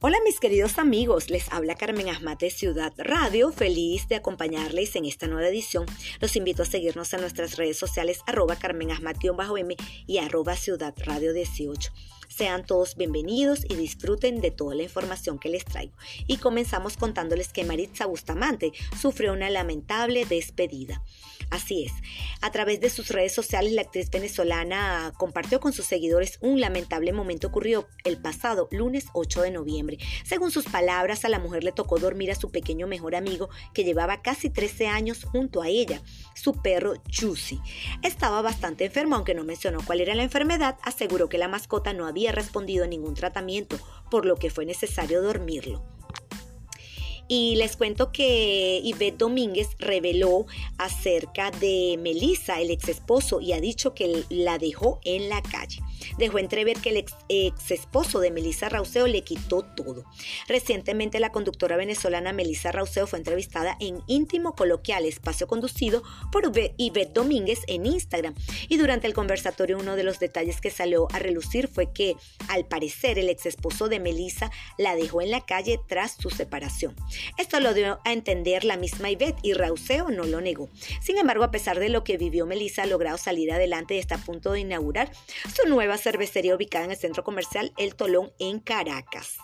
Hola mis queridos amigos, les habla Carmen Asmat de Ciudad Radio, feliz de acompañarles en esta nueva edición. Los invito a seguirnos en nuestras redes sociales arroba Carmen m y arroba Ciudad Radio 18. Sean todos bienvenidos y disfruten de toda la información que les traigo. Y comenzamos contándoles que Maritza Bustamante sufrió una lamentable despedida. Así es, a través de sus redes sociales la actriz venezolana compartió con sus seguidores un lamentable momento ocurrido el pasado lunes 8 de noviembre. Según sus palabras, a la mujer le tocó dormir a su pequeño mejor amigo que llevaba casi 13 años junto a ella, su perro Juicy. Estaba bastante enfermo, aunque no mencionó cuál era la enfermedad, aseguró que la mascota no había respondido a ningún tratamiento, por lo que fue necesario dormirlo. Y les cuento que Ivette Domínguez reveló acerca de Melissa, el ex esposo, y ha dicho que la dejó en la calle dejó entrever que el ex, esposo de Melissa Rauseo le quitó todo. Recientemente la conductora venezolana Melissa Rauseo fue entrevistada en Íntimo Coloquial, espacio conducido por Ivette Domínguez en Instagram. Y durante el conversatorio uno de los detalles que salió a relucir fue que al parecer el ex esposo de Melissa la dejó en la calle tras su separación. Esto lo dio a entender la misma Ivette y Rauseo no lo negó. Sin embargo, a pesar de lo que vivió Melissa, ha logrado salir adelante y está a punto de inaugurar su nueva cervecería ubicada en el centro comercial El Tolón en Caracas.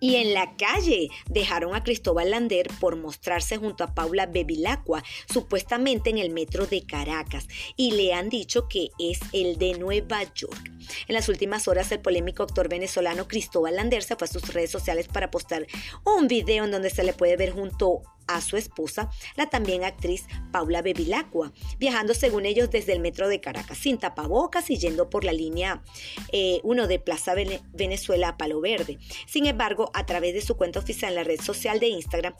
Y en la calle dejaron a Cristóbal Lander por mostrarse junto a Paula Bevilacqua, supuestamente en el metro de Caracas, y le han dicho que es el de Nueva York. En las últimas horas, el polémico actor venezolano Cristóbal Lander se fue a sus redes sociales para postar un video en donde se le puede ver junto a su esposa, la también actriz Paula Bevilacqua, viajando según ellos desde el metro de Caracas sin tapabocas y yendo por la línea 1 eh, de Plaza Venezuela a Palo Verde. Sin embargo, a través de su cuenta oficial en la red social de Instagram,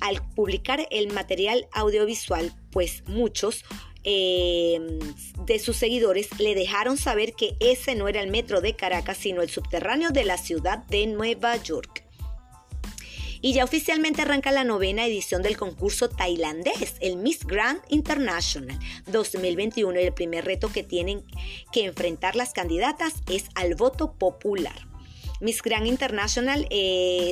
al publicar el material audiovisual, pues muchos eh, de sus seguidores le dejaron saber que ese no era el metro de Caracas, sino el subterráneo de la ciudad de Nueva York. Y ya oficialmente arranca la novena edición del concurso tailandés, el Miss Grand International 2021. Y el primer reto que tienen que enfrentar las candidatas es al voto popular. Miss Grand International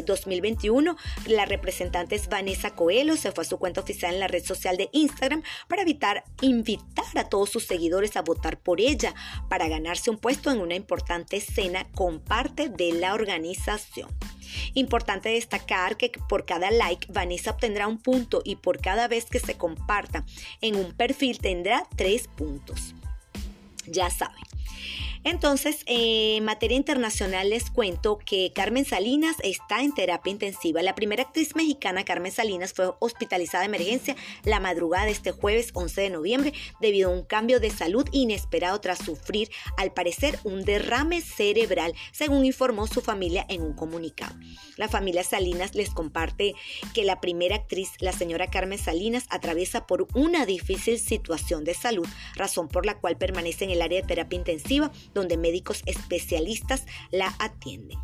2021. Eh, la representante es Vanessa Coelho. Se fue a su cuenta oficial en la red social de Instagram para evitar, invitar a todos sus seguidores a votar por ella para ganarse un puesto en una importante escena con parte de la organización. Importante destacar que por cada like Vanessa obtendrá un punto y por cada vez que se comparta en un perfil tendrá tres puntos. Ya saben. Entonces, en materia internacional les cuento que Carmen Salinas está en terapia intensiva. La primera actriz mexicana, Carmen Salinas, fue hospitalizada de emergencia la madrugada de este jueves 11 de noviembre debido a un cambio de salud inesperado tras sufrir, al parecer, un derrame cerebral, según informó su familia en un comunicado. La familia Salinas les comparte que la primera actriz, la señora Carmen Salinas, atraviesa por una difícil situación de salud, razón por la cual permanece en el área de terapia intensiva donde médicos especialistas la atienden.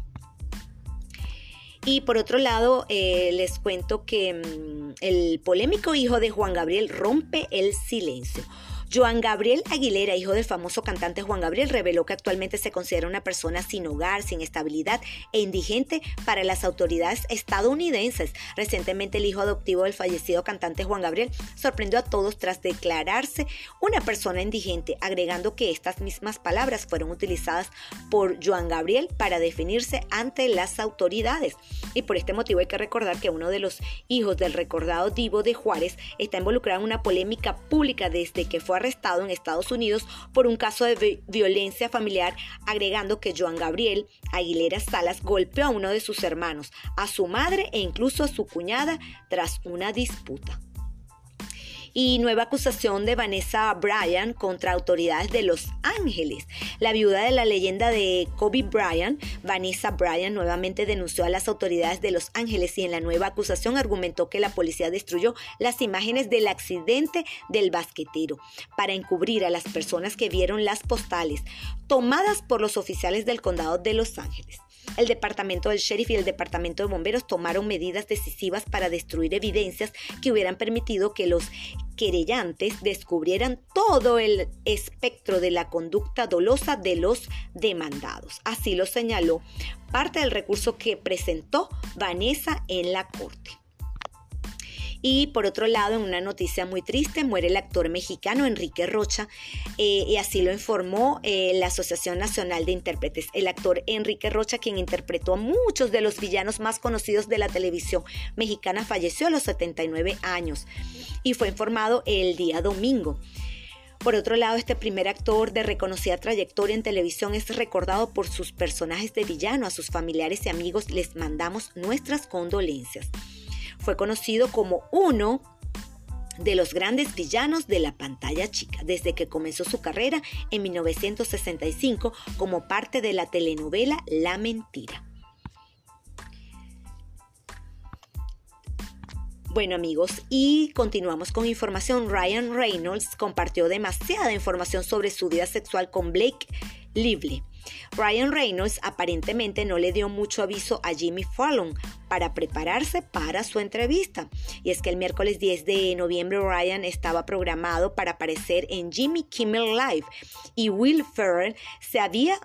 Y por otro lado, eh, les cuento que mm, el polémico hijo de Juan Gabriel rompe el silencio. Joan Gabriel Aguilera, hijo del famoso cantante Juan Gabriel, reveló que actualmente se considera una persona sin hogar, sin estabilidad e indigente para las autoridades estadounidenses. Recientemente el hijo adoptivo del fallecido cantante Juan Gabriel sorprendió a todos tras declararse una persona indigente, agregando que estas mismas palabras fueron utilizadas por Joan Gabriel para definirse ante las autoridades. Y por este motivo hay que recordar que uno de los hijos del recordado divo de Juárez está involucrado en una polémica pública desde que fue arrestado en Estados Unidos por un caso de violencia familiar, agregando que Joan Gabriel Aguilera Salas golpeó a uno de sus hermanos, a su madre e incluso a su cuñada tras una disputa y nueva acusación de Vanessa Bryan contra autoridades de Los Ángeles. La viuda de la leyenda de Kobe Bryant, Vanessa Bryan, nuevamente denunció a las autoridades de Los Ángeles y en la nueva acusación argumentó que la policía destruyó las imágenes del accidente del basquetero para encubrir a las personas que vieron las postales tomadas por los oficiales del condado de Los Ángeles. El departamento del sheriff y el departamento de bomberos tomaron medidas decisivas para destruir evidencias que hubieran permitido que los querellantes descubrieran todo el espectro de la conducta dolosa de los demandados. Así lo señaló parte del recurso que presentó Vanessa en la Corte. Y por otro lado, en una noticia muy triste, muere el actor mexicano Enrique Rocha, eh, y así lo informó eh, la Asociación Nacional de Intérpretes. El actor Enrique Rocha, quien interpretó a muchos de los villanos más conocidos de la televisión mexicana, falleció a los 79 años y fue informado el día domingo. Por otro lado, este primer actor de reconocida trayectoria en televisión es recordado por sus personajes de villano. A sus familiares y amigos les mandamos nuestras condolencias fue conocido como uno de los grandes villanos de la pantalla chica, desde que comenzó su carrera en 1965 como parte de la telenovela La Mentira. Bueno amigos, y continuamos con información. Ryan Reynolds compartió demasiada información sobre su vida sexual con Blake Lively. Ryan Reynolds aparentemente no le dio mucho aviso a Jimmy Fallon para prepararse para su entrevista. Y es que el miércoles 10 de noviembre Ryan estaba programado para aparecer en Jimmy Kimmel Live y Will Ferrell se había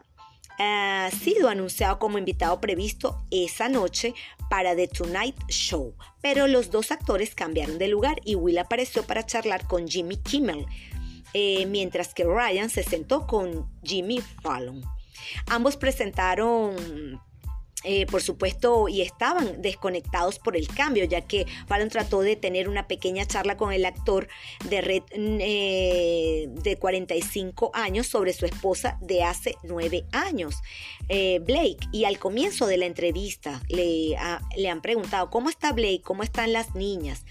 uh, sido anunciado como invitado previsto esa noche para The Tonight Show, pero los dos actores cambiaron de lugar y Will apareció para charlar con Jimmy Kimmel, eh, mientras que Ryan se sentó con Jimmy Fallon. Ambos presentaron eh, por supuesto, y estaban desconectados por el cambio, ya que Fallon trató de tener una pequeña charla con el actor de red eh, de 45 años sobre su esposa de hace 9 años, eh, Blake. Y al comienzo de la entrevista le, le han preguntado, ¿cómo está Blake? ¿Cómo están las niñas?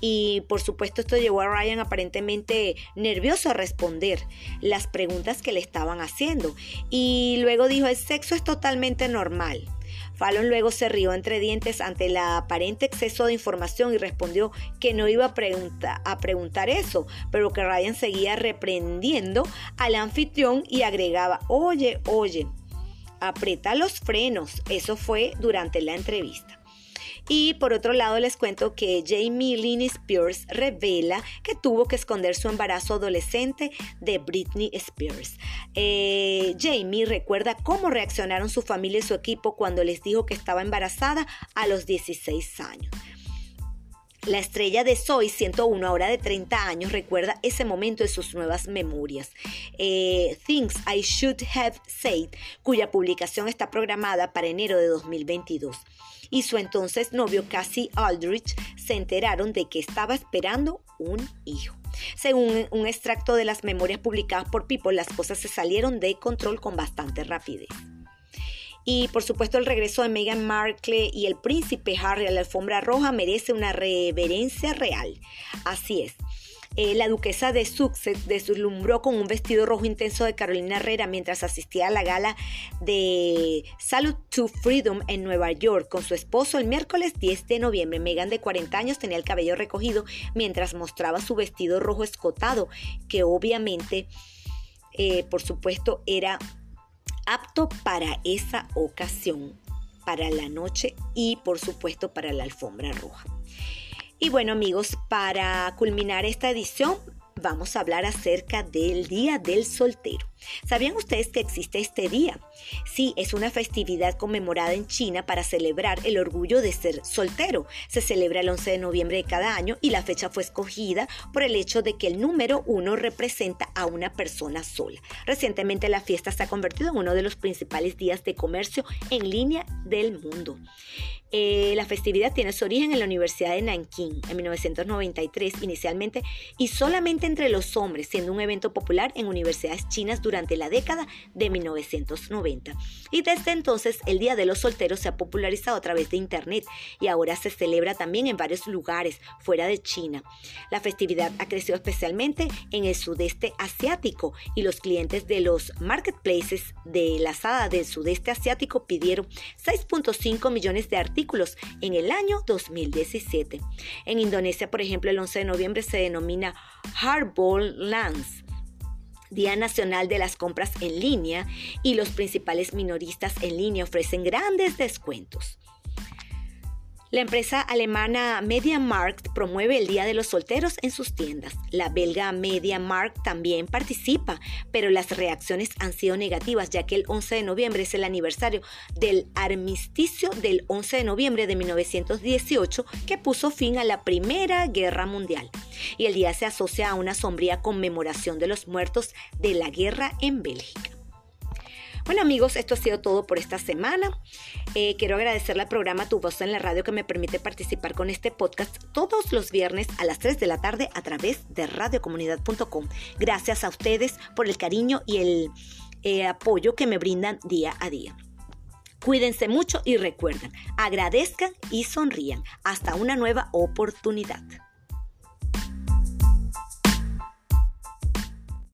Y por supuesto esto llevó a Ryan aparentemente nervioso a responder las preguntas que le estaban haciendo. Y luego dijo, el sexo es totalmente normal. Fallon luego se rió entre dientes ante el aparente exceso de información y respondió que no iba a, a preguntar eso, pero que Ryan seguía reprendiendo al anfitrión y agregaba, oye, oye, aprieta los frenos. Eso fue durante la entrevista. Y por otro lado les cuento que Jamie Lynn Spears revela que tuvo que esconder su embarazo adolescente de Britney Spears. Eh, Jamie recuerda cómo reaccionaron su familia y su equipo cuando les dijo que estaba embarazada a los 16 años. La estrella de Soy 101, ahora de 30 años, recuerda ese momento de sus nuevas memorias. Eh, Things I Should Have Said, cuya publicación está programada para enero de 2022 y su entonces novio Cassie Aldrich se enteraron de que estaba esperando un hijo. Según un extracto de las memorias publicadas por People, las cosas se salieron de control con bastante rapidez. Y por supuesto el regreso de Meghan Markle y el príncipe Harry a la alfombra roja merece una reverencia real. Así es. Eh, la duquesa de Sussex deslumbró con un vestido rojo intenso de Carolina Herrera mientras asistía a la gala de Salute to Freedom en Nueva York con su esposo el miércoles 10 de noviembre. Megan de 40 años tenía el cabello recogido mientras mostraba su vestido rojo escotado, que obviamente, eh, por supuesto, era apto para esa ocasión, para la noche y por supuesto para la alfombra roja. Y bueno amigos, para culminar esta edición vamos a hablar acerca del Día del Soltero. ¿Sabían ustedes que existe este día? Sí, es una festividad conmemorada en China para celebrar el orgullo de ser soltero. Se celebra el 11 de noviembre de cada año y la fecha fue escogida por el hecho de que el número uno representa a una persona sola. Recientemente la fiesta se ha convertido en uno de los principales días de comercio en línea del mundo. Eh, la festividad tiene su origen en la Universidad de Nanking en 1993 inicialmente y solamente entre los hombres, siendo un evento popular en universidades chinas durante la década de 1990. Y desde entonces el Día de los Solteros se ha popularizado a través de Internet y ahora se celebra también en varios lugares fuera de China. La festividad ha crecido especialmente en el sudeste asiático y los clientes de los marketplaces de la SADA del sudeste asiático pidieron 6.5 millones de en el año 2017. En Indonesia, por ejemplo, el 11 de noviembre se denomina Hardball Lands. Día Nacional de las Compras en Línea y los principales minoristas en línea ofrecen grandes descuentos. La empresa alemana MediaMarkt promueve el Día de los Solteros en sus tiendas. La belga MediaMarkt también participa, pero las reacciones han sido negativas ya que el 11 de noviembre es el aniversario del armisticio del 11 de noviembre de 1918 que puso fin a la Primera Guerra Mundial. Y el día se asocia a una sombría conmemoración de los muertos de la guerra en Bélgica. Bueno amigos, esto ha sido todo por esta semana. Eh, quiero agradecerle al programa Tu Voz en la Radio que me permite participar con este podcast todos los viernes a las 3 de la tarde a través de radiocomunidad.com. Gracias a ustedes por el cariño y el eh, apoyo que me brindan día a día. Cuídense mucho y recuerden, agradezcan y sonrían. Hasta una nueva oportunidad.